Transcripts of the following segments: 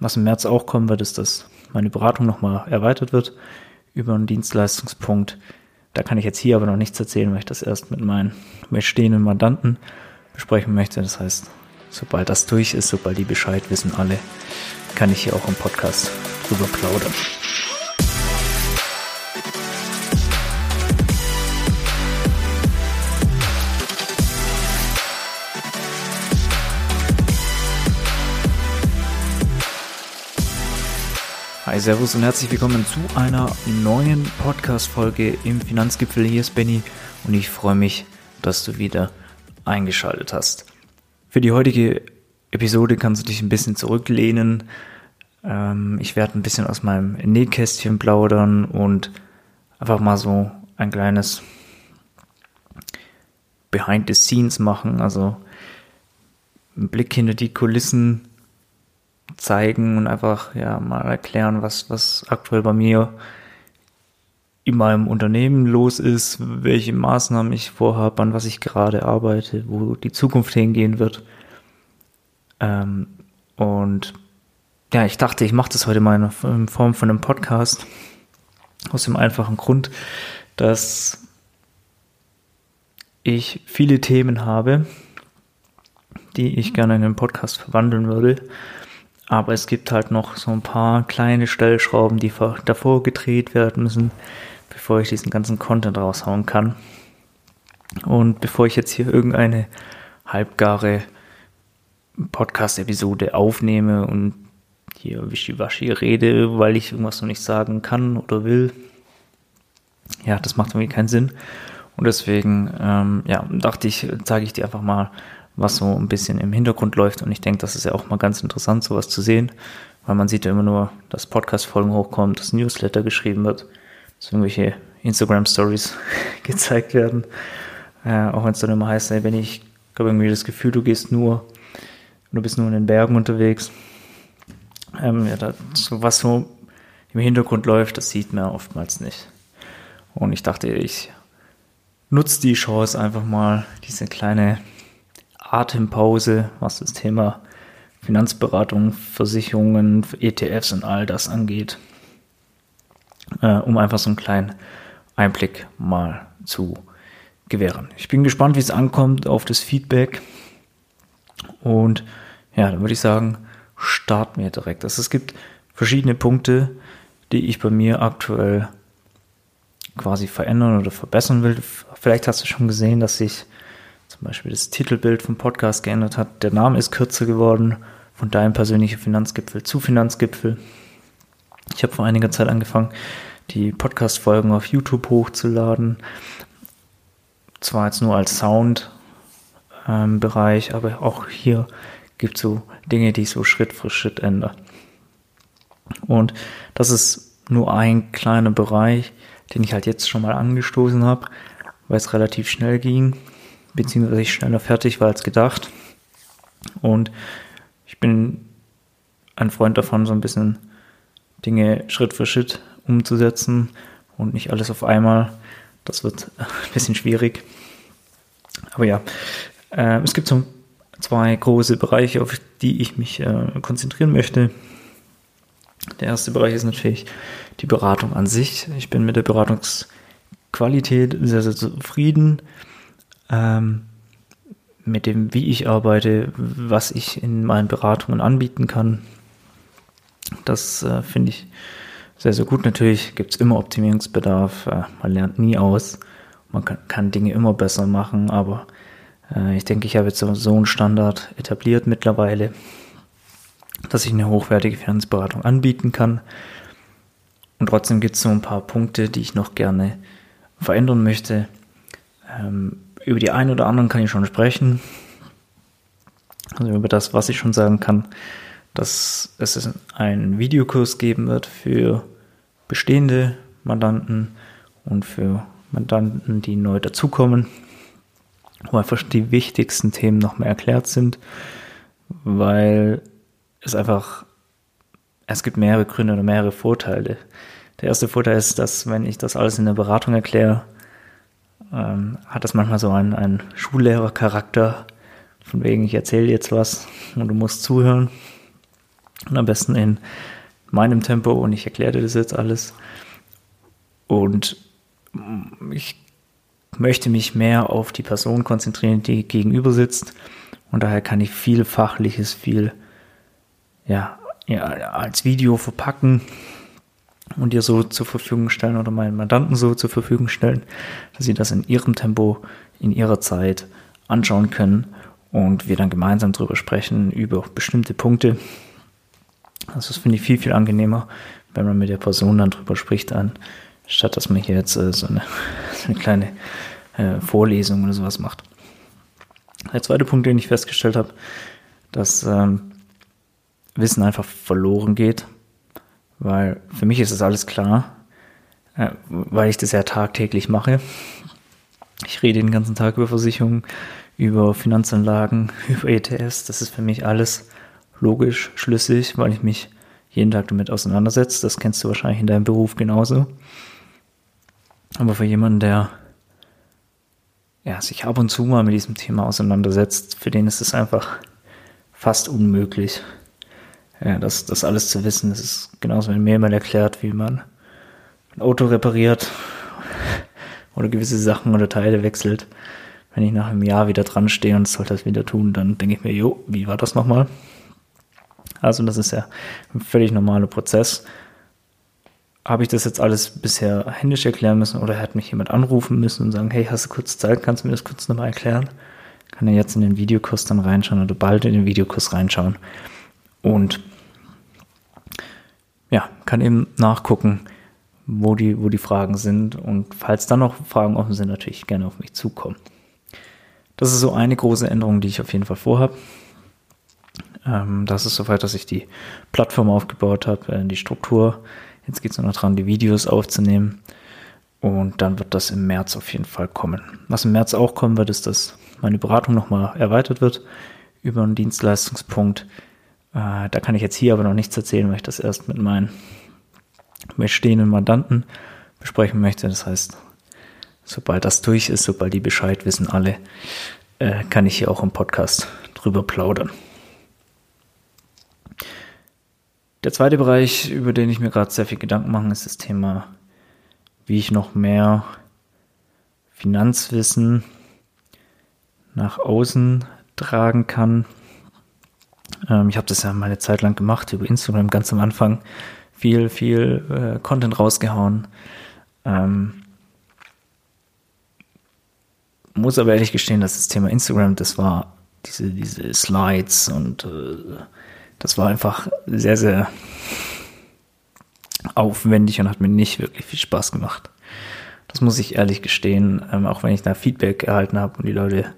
was im März auch kommen wird, ist, dass meine Beratung nochmal erweitert wird über einen Dienstleistungspunkt. Da kann ich jetzt hier aber noch nichts erzählen, weil ich das erst mit meinen bestehenden Mandanten besprechen möchte. Das heißt, sobald das durch ist, sobald die Bescheid wissen alle, kann ich hier auch im Podcast drüber plaudern. Hi, Servus und herzlich willkommen zu einer neuen Podcast-Folge im Finanzgipfel. Hier ist Benny und ich freue mich, dass du wieder eingeschaltet hast. Für die heutige Episode kannst du dich ein bisschen zurücklehnen. Ähm, ich werde ein bisschen aus meinem Nähkästchen plaudern und einfach mal so ein kleines Behind the Scenes machen, also einen Blick hinter die Kulissen zeigen und einfach ja mal erklären, was, was aktuell bei mir in meinem Unternehmen los ist, welche Maßnahmen ich vorhabe, an was ich gerade arbeite, wo die Zukunft hingehen wird. Ähm, und ja, ich dachte, ich mache das heute mal in Form von einem Podcast. Aus dem einfachen Grund, dass ich viele Themen habe, die ich gerne in einen Podcast verwandeln würde. Aber es gibt halt noch so ein paar kleine Stellschrauben, die davor gedreht werden müssen, bevor ich diesen ganzen Content raushauen kann. Und bevor ich jetzt hier irgendeine halbgare Podcast-Episode aufnehme und hier wischiwaschi rede, weil ich irgendwas noch nicht sagen kann oder will, ja, das macht irgendwie keinen Sinn. Und deswegen, ähm, ja, dachte ich, zeige ich dir einfach mal, was so ein bisschen im Hintergrund läuft. Und ich denke, das ist ja auch mal ganz interessant, sowas zu sehen, weil man sieht ja immer nur, dass Podcast-Folgen hochkommen, dass Newsletter geschrieben wird, dass irgendwelche Instagram-Stories gezeigt werden. Äh, auch wenn es dann immer heißt, ey, wenn ich habe irgendwie das Gefühl, du gehst nur, du bist nur in den Bergen unterwegs. Ähm, ja, das, was so im Hintergrund läuft, das sieht man oftmals nicht. Und ich dachte, ich nutze die Chance einfach mal, diese kleine Atempause, was das Thema Finanzberatung, Versicherungen, ETFs und all das angeht, äh, um einfach so einen kleinen Einblick mal zu gewähren. Ich bin gespannt, wie es ankommt auf das Feedback. Und ja, dann würde ich sagen, starten wir direkt. Also es gibt verschiedene Punkte, die ich bei mir aktuell quasi verändern oder verbessern will. Vielleicht hast du schon gesehen, dass ich zum Beispiel das Titelbild vom Podcast geändert hat. Der Name ist kürzer geworden von deinem persönlichen Finanzgipfel zu Finanzgipfel. Ich habe vor einiger Zeit angefangen, die Podcast-Folgen auf YouTube hochzuladen. Zwar jetzt nur als Sound-Bereich, ähm, aber auch hier gibt es so Dinge, die ich so Schritt für Schritt ändere. Und das ist nur ein kleiner Bereich, den ich halt jetzt schon mal angestoßen habe, weil es relativ schnell ging beziehungsweise schneller fertig war als gedacht. Und ich bin ein Freund davon, so ein bisschen Dinge Schritt für Schritt umzusetzen und nicht alles auf einmal. Das wird ein bisschen schwierig. Aber ja, äh, es gibt so zwei große Bereiche, auf die ich mich äh, konzentrieren möchte. Der erste Bereich ist natürlich die Beratung an sich. Ich bin mit der Beratungsqualität sehr, sehr zufrieden ähm, mit dem, wie ich arbeite, was ich in meinen Beratungen anbieten kann. Das äh, finde ich sehr, sehr gut. Natürlich gibt es immer Optimierungsbedarf. Äh, man lernt nie aus. Man kann, kann Dinge immer besser machen, aber äh, ich denke, ich habe jetzt so, einen Standard etabliert mittlerweile, dass ich eine hochwertige Finanzberatung anbieten kann. Und trotzdem gibt es so ein paar Punkte, die ich noch gerne verändern möchte. Ähm, über die einen oder anderen kann ich schon sprechen. Also über das, was ich schon sagen kann, dass es einen Videokurs geben wird für bestehende Mandanten und für Mandanten, die neu dazukommen, wo einfach die wichtigsten Themen nochmal erklärt sind, weil es einfach, es gibt mehrere Gründe oder mehrere Vorteile. Der erste Vorteil ist, dass wenn ich das alles in der Beratung erkläre, ähm, hat das manchmal so einen, einen Schullehrercharakter, von wegen, ich erzähle jetzt was und du musst zuhören. Und am besten in meinem Tempo und ich erkläre dir das jetzt alles. Und ich möchte mich mehr auf die Person konzentrieren, die gegenüber sitzt. Und daher kann ich viel Fachliches, viel ja, ja, als Video verpacken und dir so zur Verfügung stellen oder meinen Mandanten so zur Verfügung stellen, dass sie das in ihrem Tempo, in ihrer Zeit anschauen können und wir dann gemeinsam darüber sprechen, über bestimmte Punkte. Also das finde ich viel, viel angenehmer, wenn man mit der Person dann drüber spricht, anstatt dass man hier jetzt äh, so, eine, so eine kleine äh, Vorlesung oder sowas macht. Der zweite Punkt, den ich festgestellt habe, dass ähm, Wissen einfach verloren geht, weil für mich ist das alles klar, äh, weil ich das ja tagtäglich mache. Ich rede den ganzen Tag über Versicherungen, über Finanzanlagen, über ETFs. Das ist für mich alles logisch, schlüssig, weil ich mich jeden Tag damit auseinandersetze. Das kennst du wahrscheinlich in deinem Beruf genauso. Aber für jemanden, der ja, sich ab und zu mal mit diesem Thema auseinandersetzt, für den ist es einfach fast unmöglich, ja, das, das alles zu wissen. Das ist genauso, wenn mir jemand erklärt, wie man ein Auto repariert oder gewisse Sachen oder Teile wechselt. Wenn ich nach einem Jahr wieder dran stehe und soll das wieder tun, dann denke ich mir, jo, wie war das nochmal? Also das ist ja ein völlig normaler Prozess. Habe ich das jetzt alles bisher händisch erklären müssen oder hat mich jemand anrufen müssen und sagen, hey, hast du kurz Zeit, kannst du mir das kurz nochmal erklären? Kann er jetzt in den Videokurs dann reinschauen oder bald in den Videokurs reinschauen und ja, kann eben nachgucken, wo die, wo die Fragen sind und falls dann noch Fragen offen sind, natürlich gerne auf mich zukommen. Das ist so eine große Änderung, die ich auf jeden Fall vorhabe. Ähm, das ist soweit, dass ich die Plattform aufgebaut habe, äh, die Struktur. Jetzt geht es nur noch dran, die Videos aufzunehmen. Und dann wird das im März auf jeden Fall kommen. Was im März auch kommen wird, ist, dass meine Beratung nochmal erweitert wird über einen Dienstleistungspunkt. Äh, da kann ich jetzt hier aber noch nichts erzählen, weil ich das erst mit meinen bestehenden Mandanten besprechen möchte. Das heißt, sobald das durch ist, sobald die Bescheid wissen alle, äh, kann ich hier auch im Podcast drüber plaudern. Der zweite Bereich, über den ich mir gerade sehr viel Gedanken mache, ist das Thema, wie ich noch mehr Finanzwissen nach außen tragen kann. Ähm, ich habe das ja mal eine Zeit lang gemacht über Instagram ganz am Anfang. Viel, viel äh, Content rausgehauen. Ähm, muss aber ehrlich gestehen, dass das Thema Instagram, das war diese, diese Slides und äh, das war einfach sehr, sehr aufwendig und hat mir nicht wirklich viel Spaß gemacht. Das muss ich ehrlich gestehen, ähm, auch wenn ich da Feedback erhalten habe und die Leute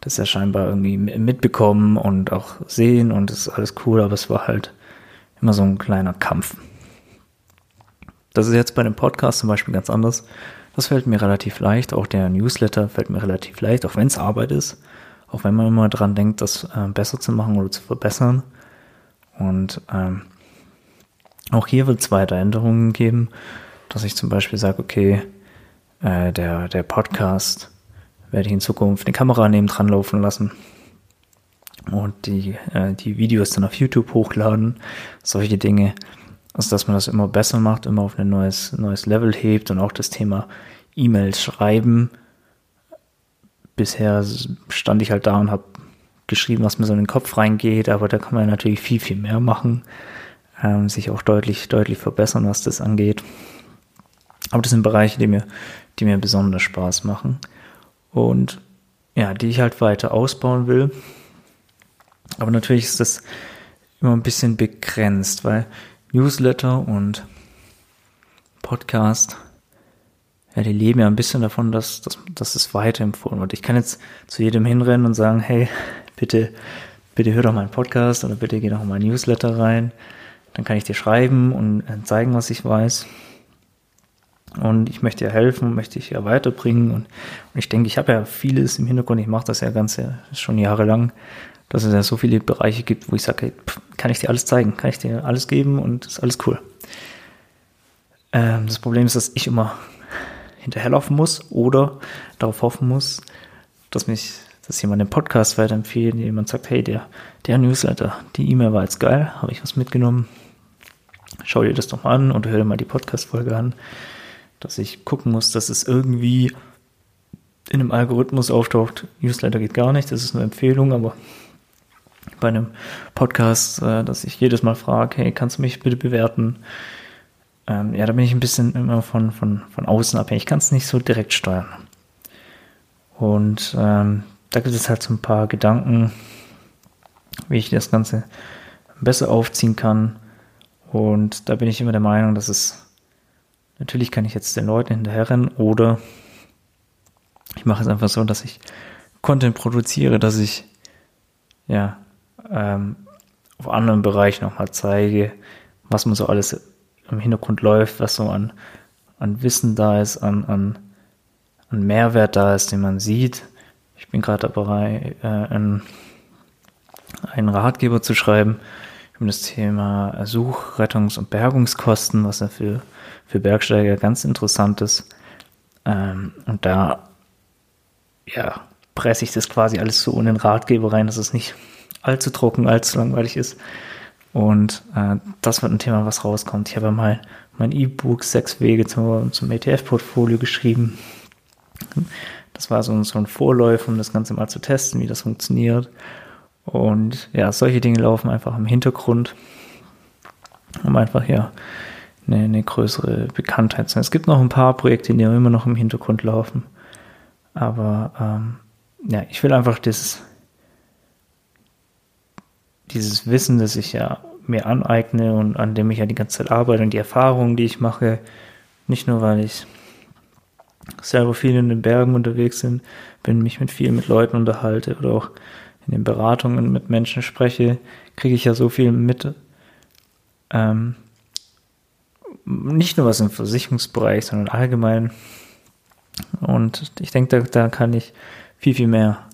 das ja scheinbar irgendwie mitbekommen und auch sehen und das ist alles cool, aber es war halt immer so ein kleiner Kampf. Das ist jetzt bei dem Podcast zum Beispiel ganz anders. Das fällt mir relativ leicht, auch der Newsletter fällt mir relativ leicht, auch wenn es Arbeit ist, auch wenn man immer dran denkt, das äh, besser zu machen oder zu verbessern. Und ähm, auch hier wird es weiter Änderungen geben, dass ich zum Beispiel sage, okay, äh, der, der Podcast werde ich in Zukunft eine Kamera neben dran laufen lassen und die, äh, die Videos dann auf YouTube hochladen, solche Dinge. Also dass man das immer besser macht, immer auf ein neues, neues Level hebt und auch das Thema E-Mails schreiben. Bisher stand ich halt da und habe geschrieben, was mir so in den Kopf reingeht, aber da kann man natürlich viel, viel mehr machen, ähm, sich auch deutlich, deutlich verbessern, was das angeht. Aber das sind Bereiche, die mir, die mir besonders Spaß machen und ja, die ich halt weiter ausbauen will. Aber natürlich ist das immer ein bisschen begrenzt, weil Newsletter und Podcast, ja, die leben ja ein bisschen davon, dass, dass, dass es weiterempfohlen wird. Ich kann jetzt zu jedem hinrennen und sagen, hey, bitte, bitte hör doch meinen Podcast oder bitte geh doch mal Newsletter rein. Dann kann ich dir schreiben und äh, zeigen, was ich weiß. Und ich möchte ja helfen, möchte ich ja weiterbringen. Und, und ich denke, ich habe ja vieles im Hintergrund, ich mache das ja ganz schon jahrelang, dass es ja so viele Bereiche gibt, wo ich sage, pff, kann ich dir alles zeigen, kann ich dir alles geben und ist alles cool. Ähm, das Problem ist, dass ich immer hinterherlaufen muss oder darauf hoffen muss, dass mich dass jemand den Podcast weiterempfiehlt, jemand sagt, hey, der, der Newsletter, die E-Mail war jetzt geil, habe ich was mitgenommen. Schau dir das doch mal an und hör dir mal die Podcast-Folge an, dass ich gucken muss, dass es irgendwie in einem Algorithmus auftaucht. Newsletter geht gar nicht, das ist eine Empfehlung, aber bei einem Podcast, äh, dass ich jedes Mal frage, hey, kannst du mich bitte bewerten? Ähm, ja, da bin ich ein bisschen immer von, von, von außen abhängig. Ich kann es nicht so direkt steuern. Und ähm, da gibt es halt so ein paar Gedanken, wie ich das Ganze besser aufziehen kann. Und da bin ich immer der Meinung, dass es natürlich kann ich jetzt den Leuten hinterherrennen oder ich mache es einfach so, dass ich Content produziere, dass ich ja ähm, auf anderen Bereichen nochmal zeige, was man so alles im Hintergrund läuft, was so an, an Wissen da ist, an, an, an Mehrwert da ist, den man sieht. Ich bin gerade dabei, äh, einen, einen Ratgeber zu schreiben über das Thema Such-, Rettungs- und Bergungskosten, was ja für, Bergsteiger ganz interessant ist. Ähm, und da ja, presse ich das quasi alles so in den Ratgeber rein, dass es nicht allzu trocken, allzu langweilig ist. Und äh, das wird ein Thema, was rauskommt. Ich habe mal mein E-Book Sechs Wege zum, zum ETF-Portfolio geschrieben. Das war so ein, so ein Vorläufer, um das Ganze mal zu testen, wie das funktioniert. Und ja, solche Dinge laufen einfach im Hintergrund, um einfach ja eine, eine größere Bekanntheit haben. Es gibt noch ein paar Projekte, die immer noch im Hintergrund laufen. Aber ähm, ja, ich will einfach dieses, dieses Wissen, das ich ja mir aneigne und an dem ich ja die ganze Zeit arbeite und die Erfahrungen, die ich mache, nicht nur weil ich selber viel in den Bergen unterwegs bin, bin mich mit vielen mit Leuten unterhalte oder auch in den Beratungen mit Menschen spreche, kriege ich ja so viel mit. Ähm, nicht nur was im Versicherungsbereich, sondern allgemein. Und ich denke, da, da kann ich viel, viel mehr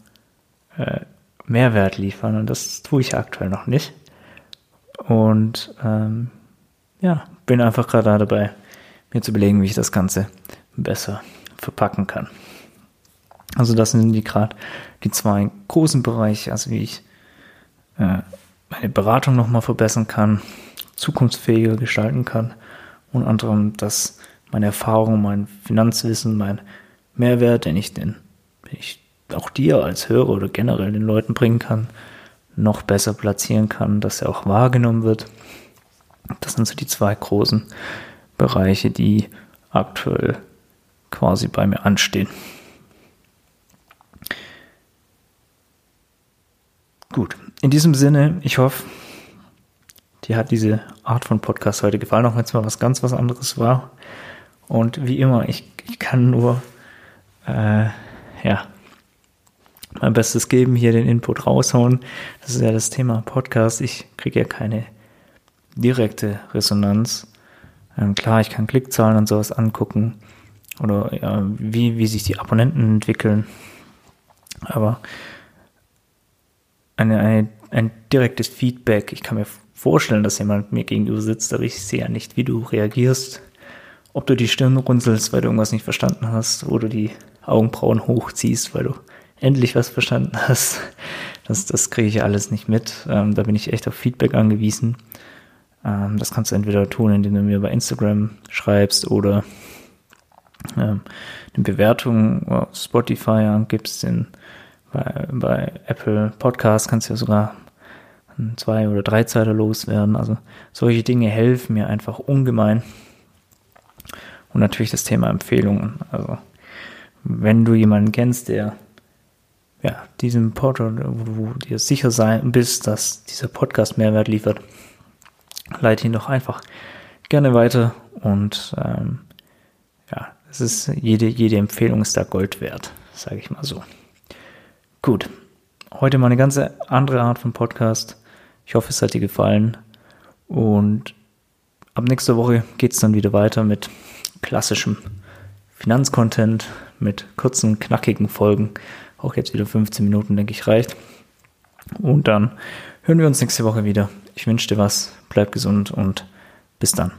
äh, Mehrwert liefern und das tue ich aktuell noch nicht. Und ähm, ja, bin einfach gerade dabei, mir zu überlegen, wie ich das Ganze besser verpacken kann. Also das sind die gerade die zwei großen Bereiche, also wie ich äh, meine Beratung nochmal verbessern kann, zukunftsfähiger gestalten kann. Und anderem, dass meine Erfahrung, mein Finanzwissen, mein Mehrwert, den ich den, den ich auch dir als Hörer oder generell den Leuten bringen kann, noch besser platzieren kann, dass er auch wahrgenommen wird. Das sind so die zwei großen Bereiche, die aktuell quasi bei mir anstehen. Gut, in diesem Sinne, ich hoffe, dir hat diese Art von Podcast heute gefallen, auch wenn es mal was ganz was anderes war. Und wie immer, ich, ich kann nur äh, ja, mein Bestes geben, hier den Input raushauen. Das ist ja das Thema Podcast. Ich kriege ja keine direkte Resonanz. Ähm, klar, ich kann Klickzahlen und sowas angucken oder ja, wie, wie sich die Abonnenten entwickeln. Aber eine, eine, ein direktes Feedback, ich kann mir vorstellen, dass jemand mir gegenüber sitzt, aber ich sehe ja nicht, wie du reagierst. Ob du die Stirn runzelst, weil du irgendwas nicht verstanden hast, oder die Augenbrauen hochziehst, weil du endlich was verstanden hast. Das, das kriege ich alles nicht mit. Ähm, da bin ich echt auf Feedback angewiesen. Ähm, das kannst du entweder tun, indem du mir bei Instagram schreibst oder ähm, eine Bewertung auf Spotify angibst. In, bei, bei Apple Podcasts kannst du ja sogar zwei oder drei Zeiler loswerden. Also solche Dinge helfen mir einfach ungemein. Und natürlich das Thema Empfehlungen. Also wenn du jemanden kennst, der ja, diesem Podcast, wo du dir sicher sein bist, dass dieser Podcast Mehrwert liefert, leite ihn doch einfach gerne weiter und ähm, ja, es ist jede, jede Empfehlung ist da Gold wert, sage ich mal so. Gut, heute mal eine ganz andere Art von Podcast. Ich hoffe, es hat dir gefallen und ab nächster Woche geht es dann wieder weiter mit klassischem Finanzcontent, mit kurzen, knackigen Folgen auch jetzt wieder 15 Minuten, denke ich, reicht. Und dann hören wir uns nächste Woche wieder. Ich wünsche dir was, bleib gesund und bis dann.